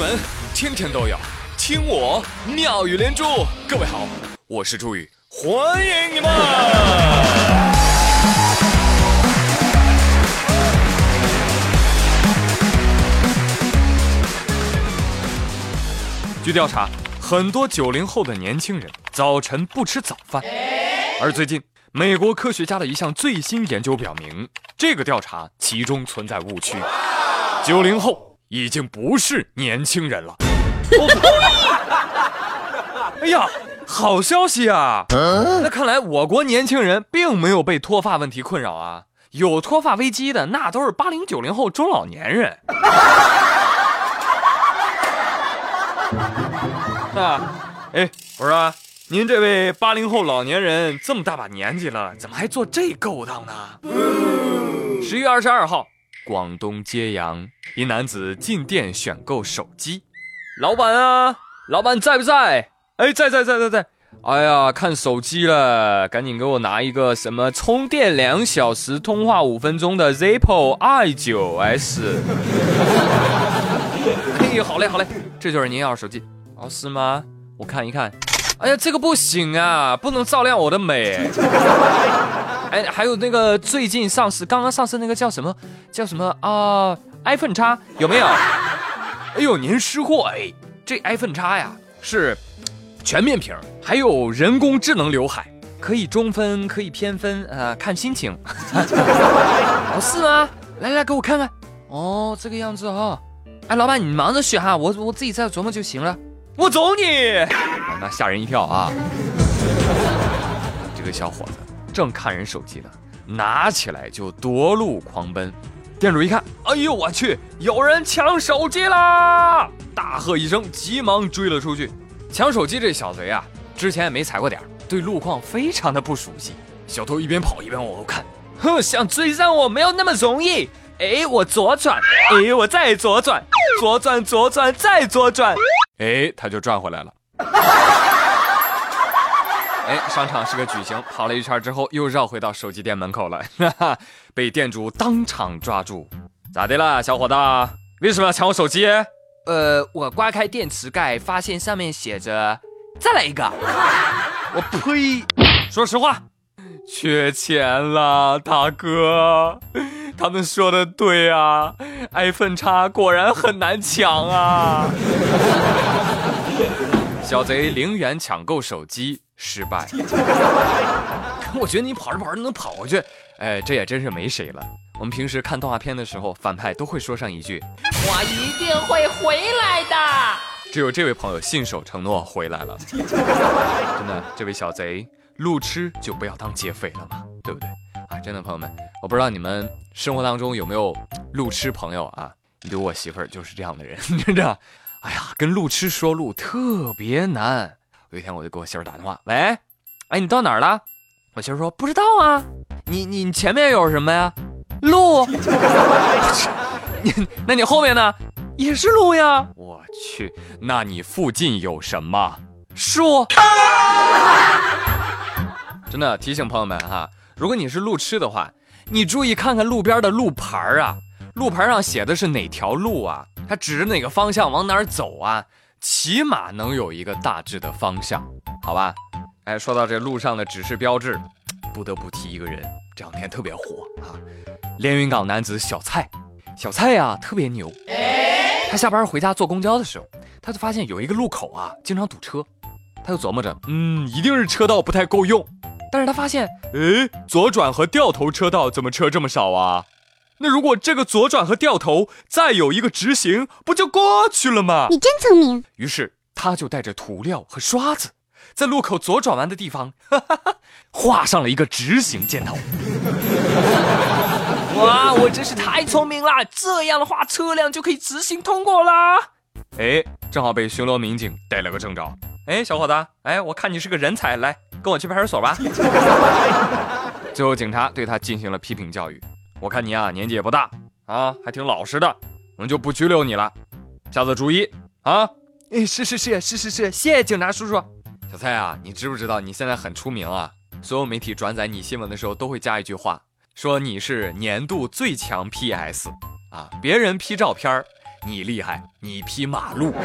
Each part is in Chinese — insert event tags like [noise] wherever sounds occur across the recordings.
闻天天都有，听我妙语连珠。各位好，我是朱宇，欢迎你们。据调查，很多九零后的年轻人早晨不吃早饭，而最近美国科学家的一项最新研究表明，这个调查其中存在误区。九零后已经不是年轻人了。[laughs] 我呸！哎呀，好消息啊！那看来我国年轻人并没有被脱发问题困扰啊。有脱发危机的那都是八零九零后中老年人。[laughs] 啊，哎，我说，您这位八零后老年人这么大把年纪了，怎么还做这勾当呢？十月二十二号。广东揭阳一男子进店选购手机，老板啊，老板在不在？哎，在在在在在。哎呀，看手机了，赶紧给我拿一个什么充电两小时、通话五分钟的 Zippo i9s。嘿，好嘞好嘞，这就是您要的手机哦？是吗？我看一看。哎呀，这个不行啊，不能照亮我的美。哎，还有那个最近上市，刚刚上市那个叫什么？叫什么啊？iPhone 叉有没有？[laughs] 哎呦，您识货哎！这 iPhone 叉呀是全面屏，还有人工智能刘海，可以中分，可以偏分，呃，看心情。[laughs] 哦，是吗？来来，给我看看。哦，这个样子哈。哎，老板，你忙着选哈，我我自己在琢磨就行了。我走你！那吓人一跳啊！[laughs] 这个小伙子。正看人手机呢，拿起来就夺路狂奔。店主一看，哎呦我去，有人抢手机啦！大喝一声，急忙追了出去。抢手机这小贼啊，之前也没踩过点对路况非常的不熟悉。小偷一边跑一边往后看，哼，想追上我没有那么容易。哎，我左转，哎，我再左转，左转左转再左转，哎，他就转回来了。哎，商场是个矩形，跑了一圈之后又绕回到手机店门口了，哈哈，被店主当场抓住。咋的啦，小伙子？为什么要抢我手机？呃，我刮开电池盖，发现上面写着“再来一个 [laughs] ”。我呸！说实话，缺钱了，大哥。他们说的对啊，iPhone 叉果然很难抢啊。[laughs] 小贼零元抢购手机。失败，[laughs] 我觉得你跑着跑着能跑过去，哎，这也真是没谁了。我们平时看动画片的时候，反派都会说上一句：“我一定会回来的。”只有这位朋友信守承诺回来了。真的，这位小贼路痴就不要当劫匪了嘛，对不对？啊，真的朋友们，我不知道你们生活当中有没有路痴朋友啊？你对我媳妇儿就是这样的人，[laughs] 真的。哎呀，跟路痴说路特别难。有一天我就给我媳妇打电话，喂，哎，你到哪儿了？我媳妇说不知道啊。你你前面有什么呀？路。[laughs] 你那你后面呢？也是路呀。我去，那你附近有什么？树。[laughs] 真的提醒朋友们哈，如果你是路痴的话，你注意看看路边的路牌啊，路牌上写的是哪条路啊？它指着哪个方向往哪儿走啊？起码能有一个大致的方向，好吧？哎，说到这路上的指示标志，[tsk] 不得不提一个人，这两天特别火啊！连云港男子小蔡，小蔡呀特别牛。他下班回家坐公交的时候，他就发现有一个路口啊经常堵车，他就琢磨着，嗯，一定是车道不太够用。但是他发现，哎，左转和掉头车道怎么车这么少啊？那如果这个左转和掉头再有一个直行，不就过去了吗？你真聪明。于是他就带着涂料和刷子，在路口左转弯的地方哈哈哈画上了一个直行箭头。哇，我真是太聪明了！这样的话，车辆就可以直行通过啦。哎，正好被巡逻民警逮了个正着。哎，小伙子，哎，我看你是个人才，来跟我去派出所吧。[laughs] 最后，警察对他进行了批评教育。我看你啊，年纪也不大啊，还挺老实的，我们就不拘留你了，下次注意啊！哎，是是是是是是，谢谢警察叔叔。小蔡啊，你知不知道你现在很出名啊？所有媒体转载你新闻的时候都会加一句话，说你是年度最强 PS 啊！别人 P 照片你厉害，你劈马路。[laughs]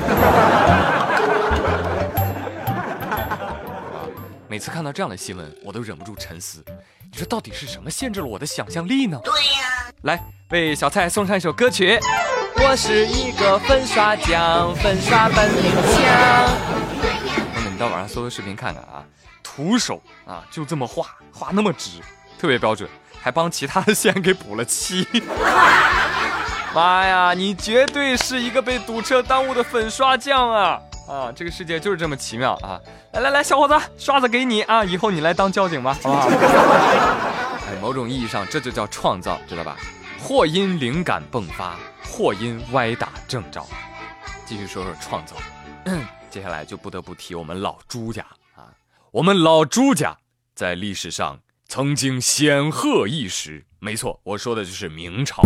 每次看到这样的新闻，我都忍不住沉思：你说到底是什么限制了我的想象力呢？对呀。来，为小蔡送上一首歌曲。我是一个粉刷匠，粉刷本领强。朋友们，你到网上搜搜视频看看啊，徒手啊就这么画，画那么直，特别标准，还帮其他的线给补了漆。[laughs] 妈呀，你绝对是一个被堵车耽误的粉刷匠啊！啊，这个世界就是这么奇妙啊！来来来，小伙子，刷子给你啊，以后你来当交警吧，好不好？哎，某种意义上这就叫创造，知道吧？或因灵感迸发，或因歪打正着。继续说说创造，[clears throat] 接下来就不得不提我们老朱家啊。我们老朱家在历史上曾经显赫一时，没错，我说的就是明朝。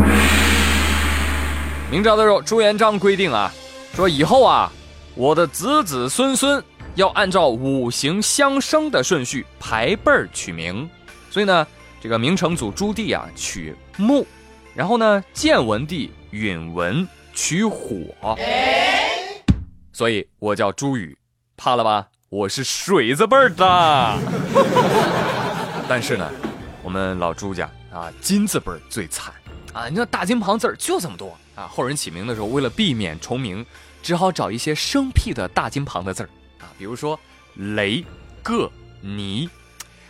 明朝的时候，朱元璋规定啊，说以后啊。我的子子孙孙要按照五行相生的顺序排辈儿取名，所以呢，这个明成祖朱棣啊取木，然后呢，建文帝允文取火，所以我叫朱宇，怕了吧？我是水字辈儿的。[laughs] 但是呢，我们老朱家啊，金字辈儿最惨啊，你看大金旁字儿就这么多啊，后人起名的时候为了避免重名。只好找一些生僻的大金旁的字儿啊，比如说雷、铬、泥。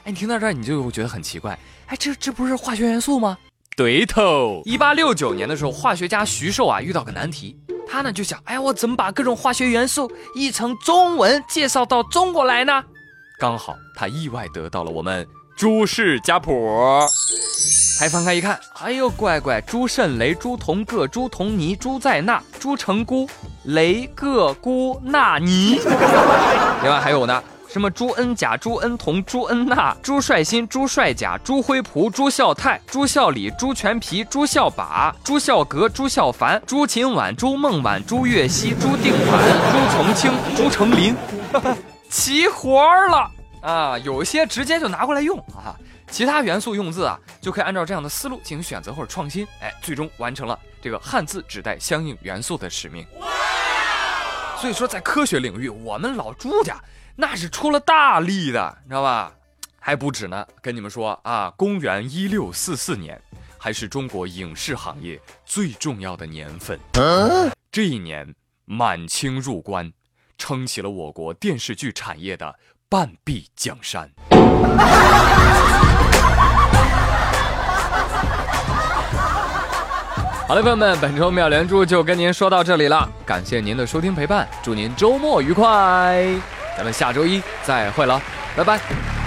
哎，你听到这儿你就会觉得很奇怪，哎，这这不是化学元素吗？对头。一八六九年的时候，化学家徐寿啊遇到个难题，他呢就想，哎，我怎么把各种化学元素译成中文介绍到中国来呢？刚好他意外得到了我们朱氏家谱。还翻开一看，哎呦，乖乖，朱肾雷、朱同铬、朱同泥、朱在钠、朱成钴、雷铬钴钠泥。[laughs] 另外还有呢，什么朱恩甲、朱恩同、朱恩娜、朱帅新、朱帅甲、朱辉璞、朱孝泰、朱孝礼、朱全皮、朱孝靶、朱孝格、朱孝凡、朱秦婉、朱孟婉、朱月熙、朱定凡、朱从清、朱成林，齐活了啊！有些直接就拿过来用啊。其他元素用字啊，就可以按照这样的思路进行选择或者创新，哎，最终完成了这个汉字指代相应元素的使命。所以说，在科学领域，我们老朱家那是出了大力的，你知道吧？还不止呢，跟你们说啊，公元一六四四年，还是中国影视行业最重要的年份。这一年，满清入关，撑起了我国电视剧产业的半壁江山。好了，朋友们，本周妙连珠就跟您说到这里了，感谢您的收听陪伴，祝您周末愉快，咱们下周一再会了，拜拜。